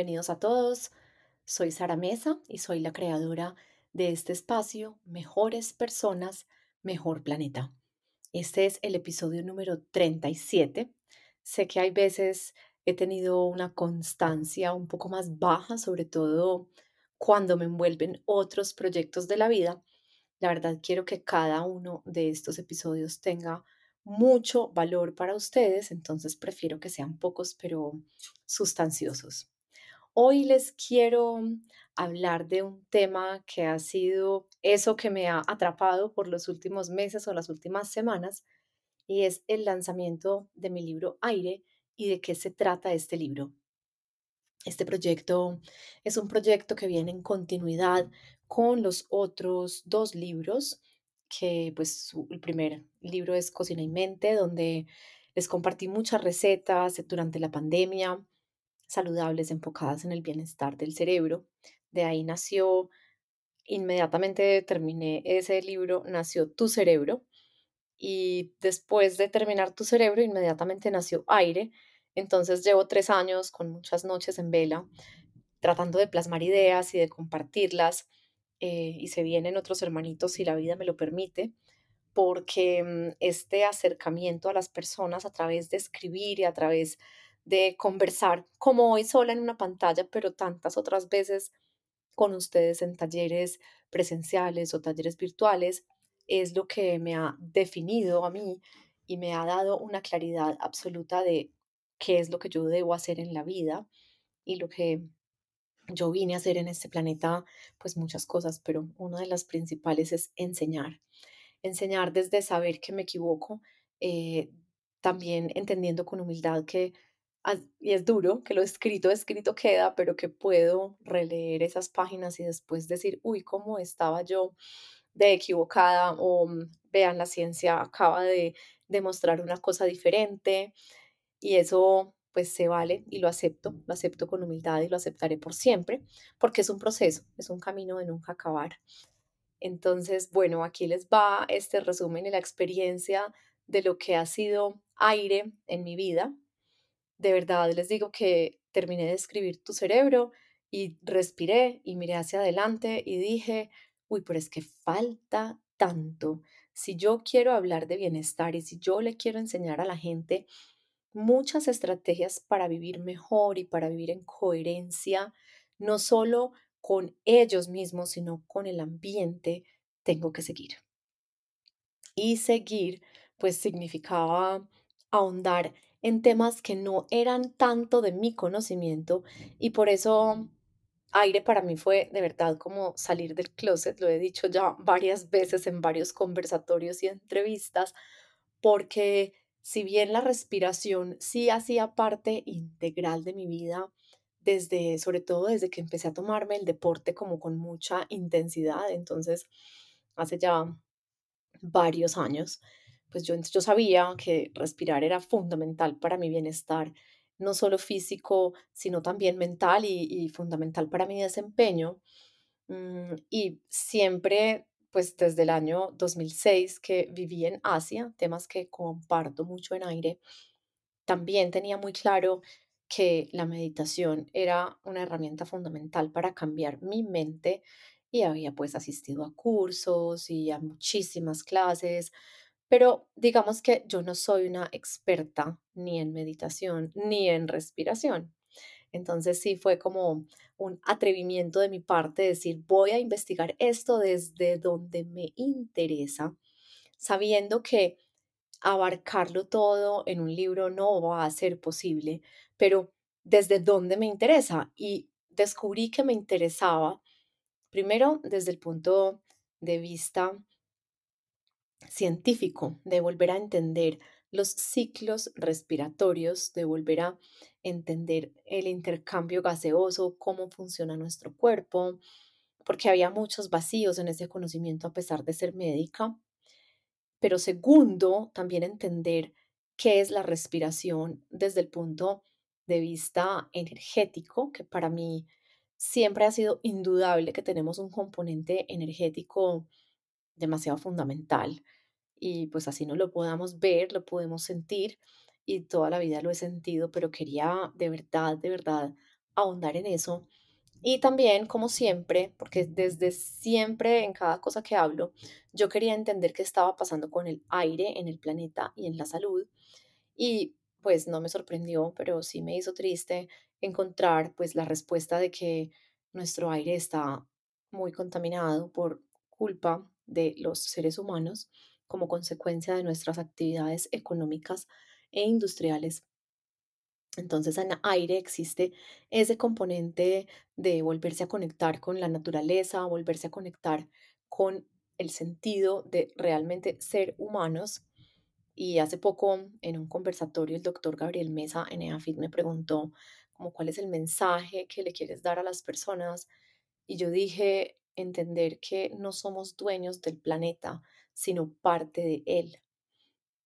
Bienvenidos a todos. Soy Sara Mesa y soy la creadora de este espacio Mejores Personas, Mejor Planeta. Este es el episodio número 37. Sé que hay veces he tenido una constancia un poco más baja, sobre todo cuando me envuelven otros proyectos de la vida. La verdad quiero que cada uno de estos episodios tenga mucho valor para ustedes, entonces prefiero que sean pocos pero sustanciosos. Hoy les quiero hablar de un tema que ha sido eso que me ha atrapado por los últimos meses o las últimas semanas y es el lanzamiento de mi libro Aire y de qué se trata este libro. Este proyecto es un proyecto que viene en continuidad con los otros dos libros que pues el primer libro es Cocina y Mente, donde les compartí muchas recetas durante la pandemia, saludables, enfocadas en el bienestar del cerebro. De ahí nació, inmediatamente terminé ese libro, nació Tu Cerebro. Y después de terminar Tu Cerebro, inmediatamente nació Aire. Entonces llevo tres años con muchas noches en vela, tratando de plasmar ideas y de compartirlas eh, y se vienen otros hermanitos si la vida me lo permite, porque mm, este acercamiento a las personas a través de escribir y a través de conversar, como hoy sola en una pantalla, pero tantas otras veces con ustedes en talleres presenciales o talleres virtuales, es lo que me ha definido a mí y me ha dado una claridad absoluta de qué es lo que yo debo hacer en la vida y lo que yo vine a hacer en este planeta pues muchas cosas, pero una de las principales es enseñar. Enseñar desde saber que me equivoco, eh, también entendiendo con humildad que, y es duro, que lo escrito, escrito queda, pero que puedo releer esas páginas y después decir, uy, ¿cómo estaba yo de equivocada? O mm, vean, la ciencia acaba de demostrar una cosa diferente y eso pues se vale y lo acepto, lo acepto con humildad y lo aceptaré por siempre, porque es un proceso, es un camino de nunca acabar. Entonces, bueno, aquí les va este resumen y la experiencia de lo que ha sido aire en mi vida. De verdad les digo que terminé de escribir tu cerebro y respiré y miré hacia adelante y dije, uy, pero es que falta tanto. Si yo quiero hablar de bienestar y si yo le quiero enseñar a la gente muchas estrategias para vivir mejor y para vivir en coherencia, no solo con ellos mismos, sino con el ambiente, tengo que seguir. Y seguir, pues significaba ahondar en temas que no eran tanto de mi conocimiento y por eso aire para mí fue de verdad como salir del closet, lo he dicho ya varias veces en varios conversatorios y entrevistas, porque si bien la respiración sí hacía parte integral de mi vida, desde, sobre todo desde que empecé a tomarme el deporte como con mucha intensidad, entonces hace ya varios años, pues yo, yo sabía que respirar era fundamental para mi bienestar, no solo físico, sino también mental y, y fundamental para mi desempeño. Mm, y siempre pues desde el año 2006 que viví en Asia, temas que comparto mucho en aire, también tenía muy claro que la meditación era una herramienta fundamental para cambiar mi mente y había pues asistido a cursos y a muchísimas clases, pero digamos que yo no soy una experta ni en meditación ni en respiración. Entonces sí fue como un atrevimiento de mi parte decir, voy a investigar esto desde donde me interesa, sabiendo que abarcarlo todo en un libro no va a ser posible, pero desde donde me interesa. Y descubrí que me interesaba, primero desde el punto de vista científico, de volver a entender los ciclos respiratorios, de volver a entender el intercambio gaseoso, cómo funciona nuestro cuerpo, porque había muchos vacíos en ese conocimiento a pesar de ser médica. Pero segundo, también entender qué es la respiración desde el punto de vista energético, que para mí siempre ha sido indudable que tenemos un componente energético demasiado fundamental y pues así no lo podamos ver, lo podemos sentir y toda la vida lo he sentido, pero quería de verdad, de verdad ahondar en eso. Y también, como siempre, porque desde siempre en cada cosa que hablo, yo quería entender qué estaba pasando con el aire en el planeta y en la salud. Y pues no me sorprendió, pero sí me hizo triste encontrar pues la respuesta de que nuestro aire está muy contaminado por culpa de los seres humanos como consecuencia de nuestras actividades económicas e industriales. Entonces en aire existe ese componente de volverse a conectar con la naturaleza, volverse a conectar con el sentido de realmente ser humanos. Y hace poco en un conversatorio el doctor Gabriel Mesa en EAFIT me preguntó como cuál es el mensaje que le quieres dar a las personas. Y yo dije entender que no somos dueños del planeta, sino parte de él.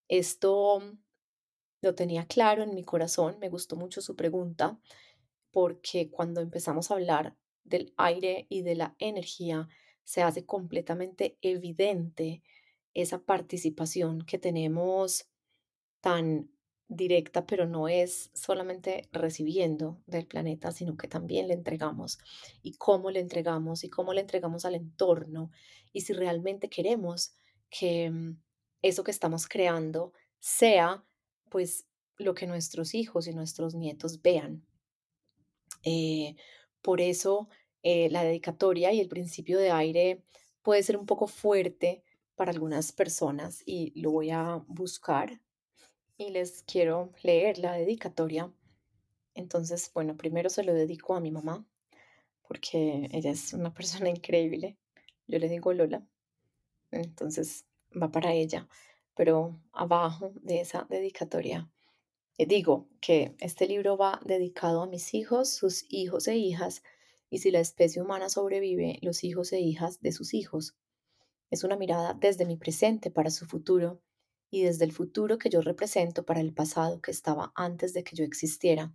Esto lo tenía claro en mi corazón, me gustó mucho su pregunta, porque cuando empezamos a hablar del aire y de la energía, se hace completamente evidente esa participación que tenemos tan directa, pero no es solamente recibiendo del planeta, sino que también le entregamos y cómo le entregamos y cómo le entregamos al entorno y si realmente queremos que mm, eso que estamos creando sea pues lo que nuestros hijos y nuestros nietos vean. Eh, por eso eh, la dedicatoria y el principio de aire puede ser un poco fuerte para algunas personas y lo voy a buscar y les quiero leer la dedicatoria. Entonces, bueno, primero se lo dedico a mi mamá porque ella es una persona increíble. Yo le digo Lola. Entonces va para ella pero abajo de esa dedicatoria eh, digo que este libro va dedicado a mis hijos, sus hijos e hijas, y si la especie humana sobrevive, los hijos e hijas de sus hijos. Es una mirada desde mi presente para su futuro y desde el futuro que yo represento para el pasado que estaba antes de que yo existiera,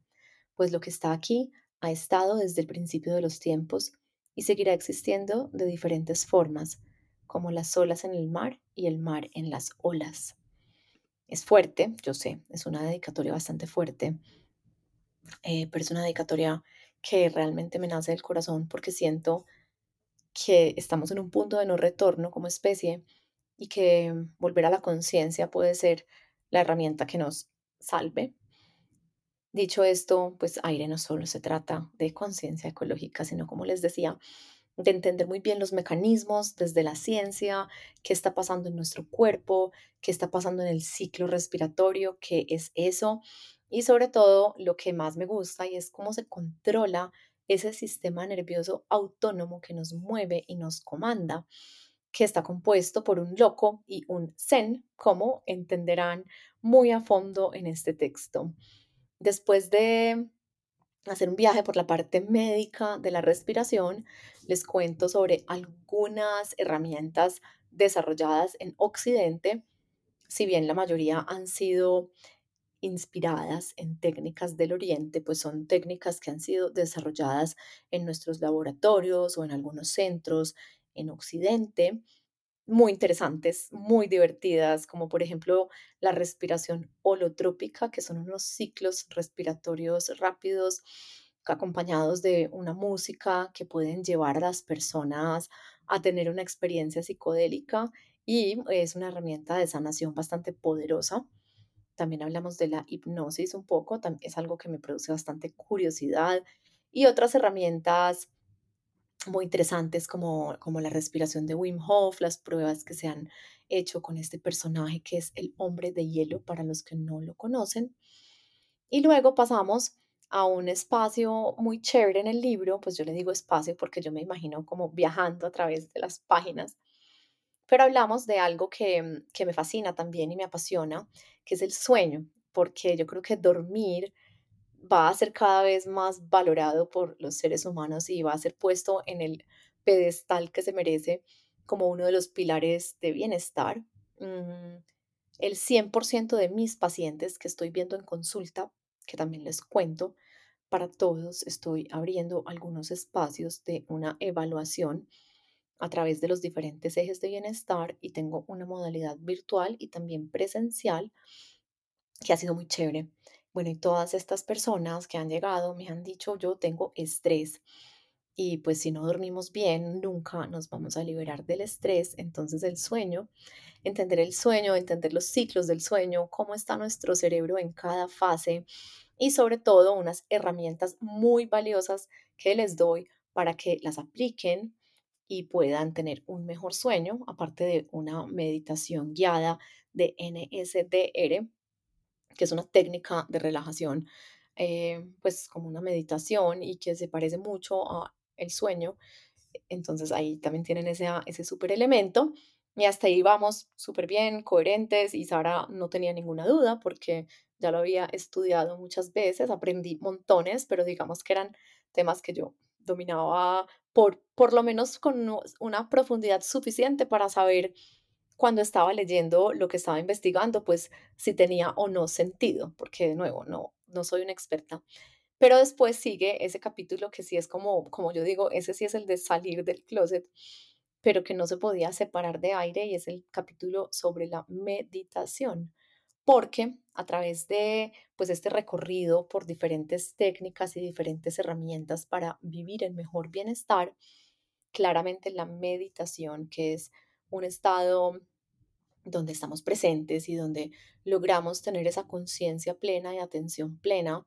pues lo que está aquí ha estado desde el principio de los tiempos y seguirá existiendo de diferentes formas, como las olas en el mar y el mar en las olas. Es fuerte, yo sé, es una dedicatoria bastante fuerte, eh, pero es una dedicatoria que realmente me nace del corazón porque siento que estamos en un punto de no retorno como especie y que volver a la conciencia puede ser la herramienta que nos salve. Dicho esto, pues aire no solo se trata de conciencia ecológica, sino como les decía, de entender muy bien los mecanismos desde la ciencia, qué está pasando en nuestro cuerpo, qué está pasando en el ciclo respiratorio, qué es eso, y sobre todo lo que más me gusta y es cómo se controla ese sistema nervioso autónomo que nos mueve y nos comanda, que está compuesto por un loco y un zen, como entenderán muy a fondo en este texto. Después de hacer un viaje por la parte médica de la respiración, les cuento sobre algunas herramientas desarrolladas en Occidente, si bien la mayoría han sido inspiradas en técnicas del Oriente, pues son técnicas que han sido desarrolladas en nuestros laboratorios o en algunos centros en Occidente muy interesantes, muy divertidas, como por ejemplo la respiración holotrópica, que son unos ciclos respiratorios rápidos acompañados de una música que pueden llevar a las personas a tener una experiencia psicodélica y es una herramienta de sanación bastante poderosa. También hablamos de la hipnosis un poco, es algo que me produce bastante curiosidad y otras herramientas muy interesantes como, como la respiración de Wim Hof, las pruebas que se han hecho con este personaje que es el hombre de hielo para los que no lo conocen. Y luego pasamos a un espacio muy chévere en el libro, pues yo le digo espacio porque yo me imagino como viajando a través de las páginas, pero hablamos de algo que, que me fascina también y me apasiona, que es el sueño, porque yo creo que dormir va a ser cada vez más valorado por los seres humanos y va a ser puesto en el pedestal que se merece como uno de los pilares de bienestar. Mm, el 100% de mis pacientes que estoy viendo en consulta, que también les cuento, para todos estoy abriendo algunos espacios de una evaluación a través de los diferentes ejes de bienestar y tengo una modalidad virtual y también presencial que ha sido muy chévere Bueno, y todas estas personas que han llegado me han dicho, yo tengo estrés y pues si no dormimos bien, nunca nos vamos a liberar del estrés. Entonces el sueño, entender el sueño, entender los ciclos del sueño, cómo está nuestro cerebro en cada fase y sobre todo unas herramientas muy valiosas que les doy para que las apliquen y puedan tener un mejor sueño, aparte de una meditación guiada de NSDR, que es una técnica de relajación, eh, pues como una meditación y que se parece mucho a el sueño. Entonces ahí también tienen ese, ese super elemento. Y hasta ahí vamos súper bien, coherentes, y Sara no tenía ninguna duda porque ya lo había estudiado muchas veces, aprendí montones, pero digamos que eran temas que yo dominaba por, por lo menos con una profundidad suficiente para saber cuando estaba leyendo lo que estaba investigando, pues si tenía o no sentido, porque de nuevo, no, no soy una experta. Pero después sigue ese capítulo que sí es como, como yo digo, ese sí es el de salir del closet, pero que no se podía separar de aire y es el capítulo sobre la meditación. Porque a través de pues este recorrido por diferentes técnicas y diferentes herramientas para vivir en mejor bienestar, claramente la meditación, que es un estado donde estamos presentes y donde logramos tener esa conciencia plena y atención plena,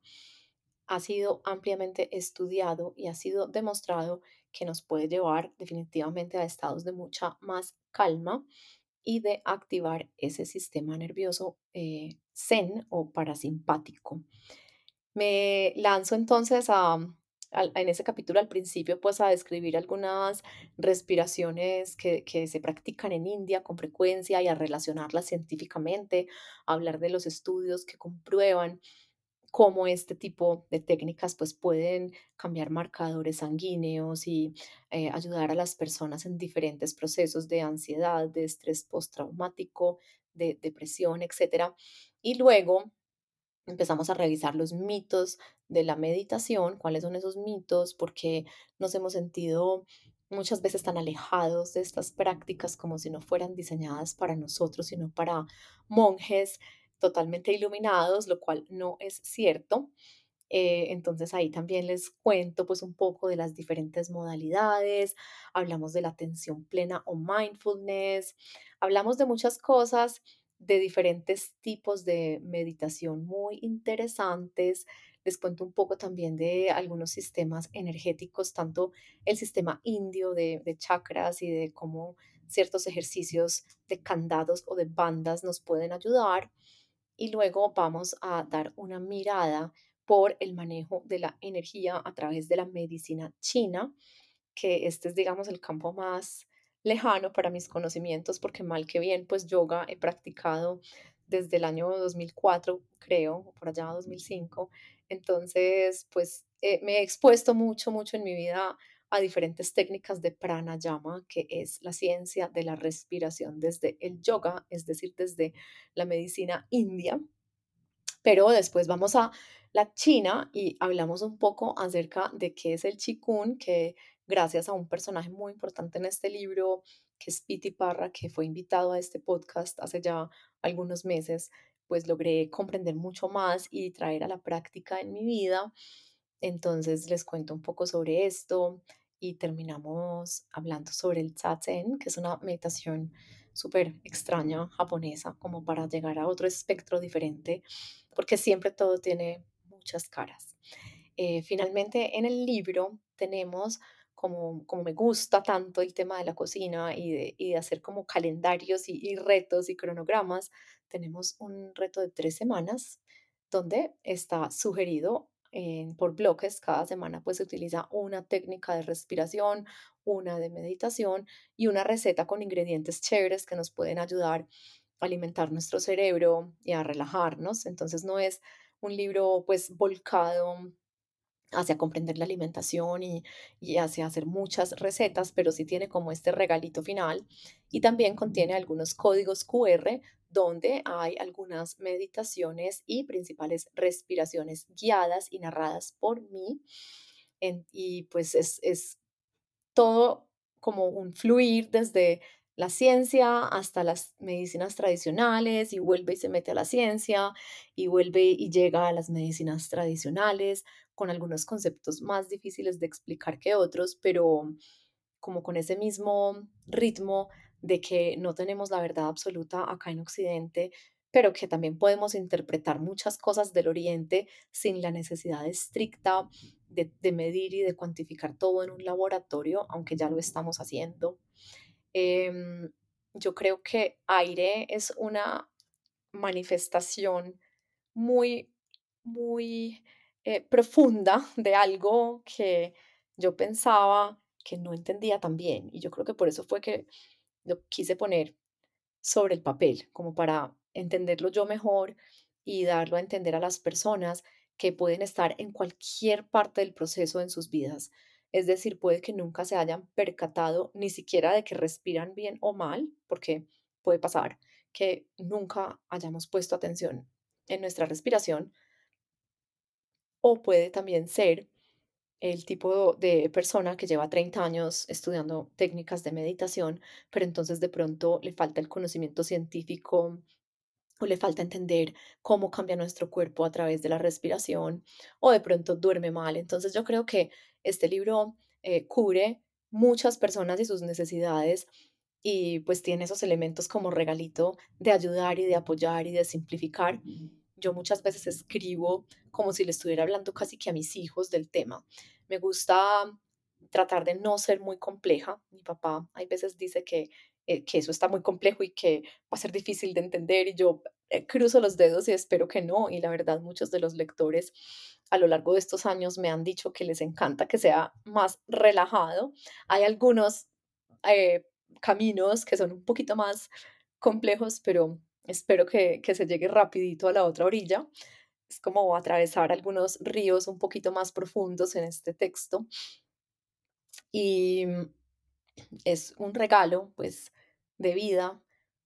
ha sido ampliamente estudiado y ha sido demostrado que nos puede llevar definitivamente a estados de mucha más calma y de activar ese sistema nervioso eh, zen o parasimpático. Me lanzo entonces a, en ese capítulo al principio, pues a describir algunas respiraciones que, que, se practican en India con frecuencia y a relacionarlas científicamente, a hablar de los estudios que comprueban cómo este tipo de técnicas pues pueden cambiar marcadores sanguíneos y eh, ayudar a las personas en diferentes procesos de ansiedad, de estrés postraumático, de depresión, etc. Y luego empezamos a revisar los mitos de la meditación, cuáles son esos mitos, porque nos hemos sentido muchas veces tan alejados de estas prácticas como si no fueran diseñadas para nosotros, sino para monjes totalmente iluminados, lo cual no es cierto. Eh, entonces ahí también les cuento pues un poco de las diferentes modalidades, hablamos de la atención plena o mindfulness, hablamos de muchas cosas de diferentes tipos de meditación muy interesantes. Les cuento un poco también de algunos sistemas energéticos, tanto el sistema indio de, de chakras y de cómo ciertos ejercicios de candados o de bandas nos pueden ayudar. Y luego vamos a dar una mirada por el manejo de la energía a través de la medicina china, que este es, digamos, el campo más lejano para mis conocimientos, porque mal que bien, pues yoga he practicado desde el año 2004, creo, por allá 2005. Entonces, pues eh, me he expuesto mucho, mucho en mi vida a diferentes técnicas de pranayama, que es la ciencia de la respiración desde el yoga, es decir, desde la medicina india. Pero después vamos a la China y hablamos un poco acerca de qué es el Qigong, que gracias a un personaje muy importante en este libro, que es Piti Parra, que fue invitado a este podcast hace ya algunos meses, pues logré comprender mucho más y traer a la práctica en mi vida. Entonces les cuento un poco sobre esto y terminamos hablando sobre el Zazen, que es una meditación súper extraña japonesa, como para llegar a otro espectro diferente, porque siempre todo tiene muchas caras. Eh, finalmente, en el libro tenemos como, como me gusta tanto el tema de la cocina y de, y de hacer como calendarios y, retos y cronogramas, tenemos un reto de tres semanas donde está sugerido por bloques. Cada semana pues se utiliza una técnica de respiración, una de meditación y una receta con ingredientes chéveres que nos pueden ayudar a alimentar nuestro cerebro y a relajarnos. Entonces no es un libro pues volcado hacia comprender la alimentación y, y, hacia hacer muchas recetas, pero sí tiene como este regalito final y también contiene algunos códigos QR donde hay algunas meditaciones y principales respiraciones guiadas y narradas por mí. y pues es, es todo como un fluir desde la ciencia hasta las medicinas tradicionales y vuelve y se mete a la ciencia y vuelve y llega a las medicinas tradicionales con algunos conceptos más difíciles de explicar que otros, pero como con ese mismo ritmo de que no tenemos la verdad absoluta acá en Occidente, pero que también podemos interpretar muchas cosas del Oriente sin la necesidad estricta de, medir y de cuantificar todo en un laboratorio, aunque ya lo estamos haciendo. Em, yo creo que aire es una manifestación muy, muy eh, profunda de algo que yo pensaba que no entendía tan bien. Y yo creo que por eso fue que lo quise poner sobre el papel, como para entenderlo yo mejor y darlo a entender a las personas que pueden estar en cualquier parte del proceso en sus vidas. Es decir, puede que nunca se hayan percatado ni siquiera de que respiran bien o mal, porque puede pasar que nunca hayamos puesto atención en nuestra respiración, o puede también ser el tipo de persona que lleva 30 años estudiando técnicas de meditación, pero entonces de pronto le falta el conocimiento científico o le falta entender cómo cambia nuestro cuerpo a través de la respiración, o de pronto duerme mal. Entonces yo creo que este libro eh, cubre muchas personas y sus necesidades y pues tiene esos elementos como regalito de ayudar y de apoyar y de simplificar. Yo muchas veces escribo como si le estuviera hablando casi que a mis hijos del tema. Me gusta tratar de no ser muy compleja. Mi papá hay veces dice que, eh, que eso está muy complejo y que va a ser difícil de entender y yo cruzo los dedos y espero que no. Y la verdad, muchos de los lectores a lo largo de estos años me han dicho que les encanta que sea más relajado. Hay algunos eh, caminos que son un poquito más complejos, pero espero que, que se llegue rapidito a la otra orilla. Es como atravesar algunos ríos un poquito más profundos en este texto. Y es un regalo, pues, de vida,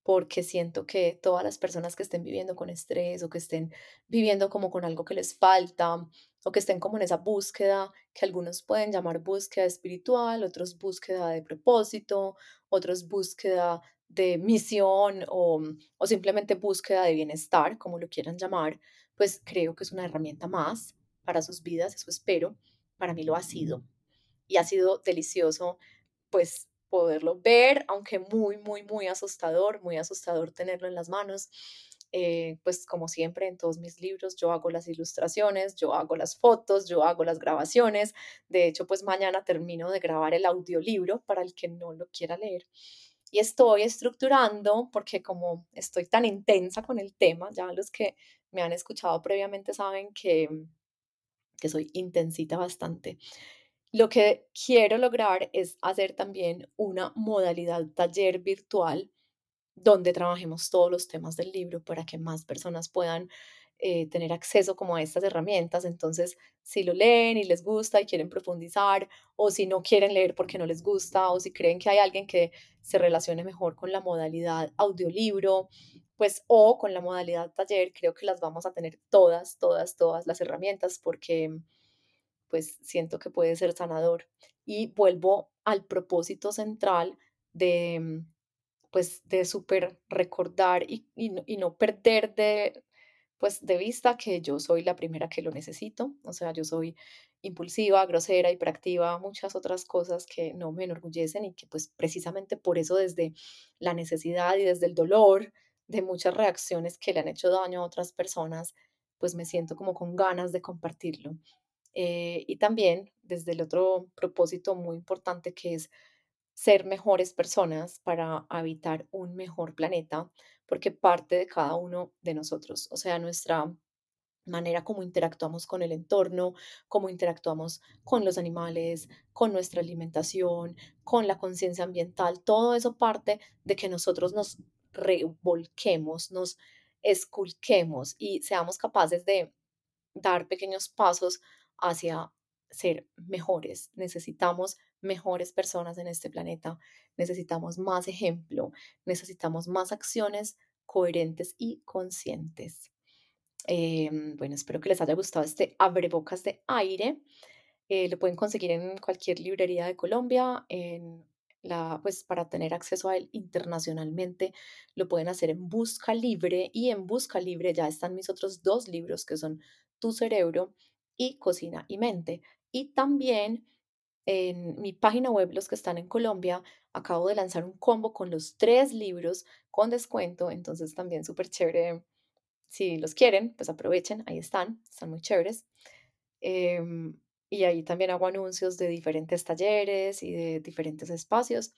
porque siento que todas las personas que estén viviendo con estrés o que estén viviendo como con algo que les falta o que estén como en esa búsqueda que algunos pueden llamar búsqueda espiritual, otros búsqueda de propósito, otros búsqueda de misión o, o simplemente búsqueda de bienestar, como lo quieran llamar, pues creo que es una herramienta más para sus vidas, eso espero. Para mí lo ha sido y ha sido delicioso, pues poderlo ver, aunque muy, muy, muy asustador, muy asustador tenerlo en las manos. Eh, pues como siempre en todos mis libros, yo hago las ilustraciones, yo hago las fotos, yo hago las grabaciones. De hecho, pues mañana termino de grabar el audiolibro para el que no lo quiera leer. Y estoy estructurando, porque como estoy tan intensa con el tema, ya los que me han escuchado previamente saben que, que soy intensita bastante. Lo que quiero lograr es hacer también una modalidad taller virtual donde trabajemos todos los temas del libro para que más personas puedan eh, tener acceso como a estas herramientas. Entonces, si lo leen y les gusta y quieren profundizar, o si no quieren leer porque no les gusta, o si creen que hay alguien que se relacione mejor con la modalidad audiolibro, pues o con la modalidad taller, creo que las vamos a tener todas, todas, todas las herramientas porque pues siento que puede ser sanador. Y vuelvo al propósito central de, mm, pues, de súper recordar y, y, no, y no perder de, pues, de vista que yo soy la primera que lo necesito. O sea, yo soy impulsiva, grosera, hiperactiva, muchas otras cosas que no me enorgullecen y que pues precisamente por eso desde la necesidad y desde el dolor de muchas reacciones que le han hecho daño a otras personas, pues me siento como con ganas de compartirlo. Eh, y también desde el otro propósito muy importante que es ser mejores personas para habitar un mejor planeta, porque parte de cada uno de nosotros, o sea, nuestra manera como interactuamos con el entorno, cómo interactuamos con los animales, con nuestra alimentación, con la conciencia ambiental, todo eso parte de que nosotros nos revolquemos, nos esculquemos y seamos capaces de dar pequeños pasos hacia ser mejores. Necesitamos mejores personas en este planeta, necesitamos más ejemplo, necesitamos más acciones coherentes y conscientes. Em, bueno, espero que les haya gustado este abrebocas de aire. Eh, lo pueden conseguir en cualquier librería de Colombia, en la, pues para tener acceso a él internacionalmente, lo pueden hacer en Busca Libre y en Busca Libre ya están mis otros dos libros que son Tu cerebro y Cocina y Mente. Y también en mi página web, los que están en Colombia, acabo de lanzar un combo con los tres libros con descuento, entonces también súper chévere. Si los quieren, pues aprovechen, ahí están, están muy chéveres. Em, y ahí también hago anuncios de diferentes talleres y de diferentes espacios.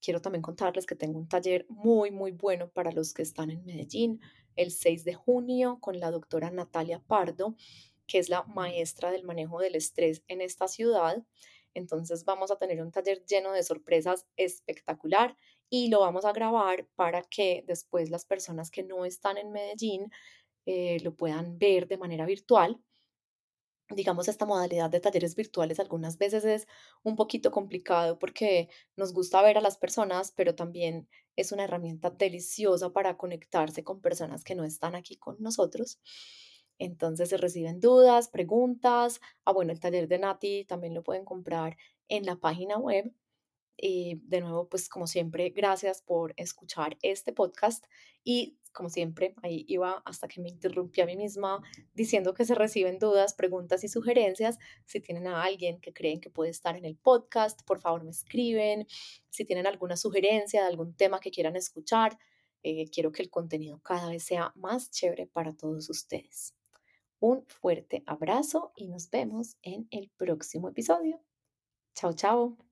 Quiero también contarles que tengo un taller muy, muy bueno para los que están en Medellín el 6 de junio con la doctora Natalia Pardo, que es la maestra del manejo del estrés en esta ciudad. Entonces vamos a tener un taller lleno de sorpresas espectacular y lo vamos a grabar para que después las personas que no están en Medellín eh, lo puedan ver de manera virtual digamos, esta modalidad de talleres virtuales algunas veces es un poquito complicado porque nos gusta ver a las personas, pero también es una herramienta deliciosa para conectarse con personas que no están aquí con nosotros. Entonces se reciben dudas, preguntas. Ah, bueno, el taller de Nati también lo pueden comprar en la página web y de nuevo, pues como siempre, gracias por escuchar este podcast y como siempre, ahí iba hasta que me interrumpí a mí misma diciendo que se reciben dudas, preguntas y sugerencias. Si tienen a alguien que creen que puede estar en el podcast, por favor me escriben. Si tienen alguna sugerencia de algún tema que quieran escuchar, eh, quiero que el contenido cada vez sea más chévere para todos ustedes. Un fuerte abrazo y nos vemos en el próximo episodio. Chao, chao.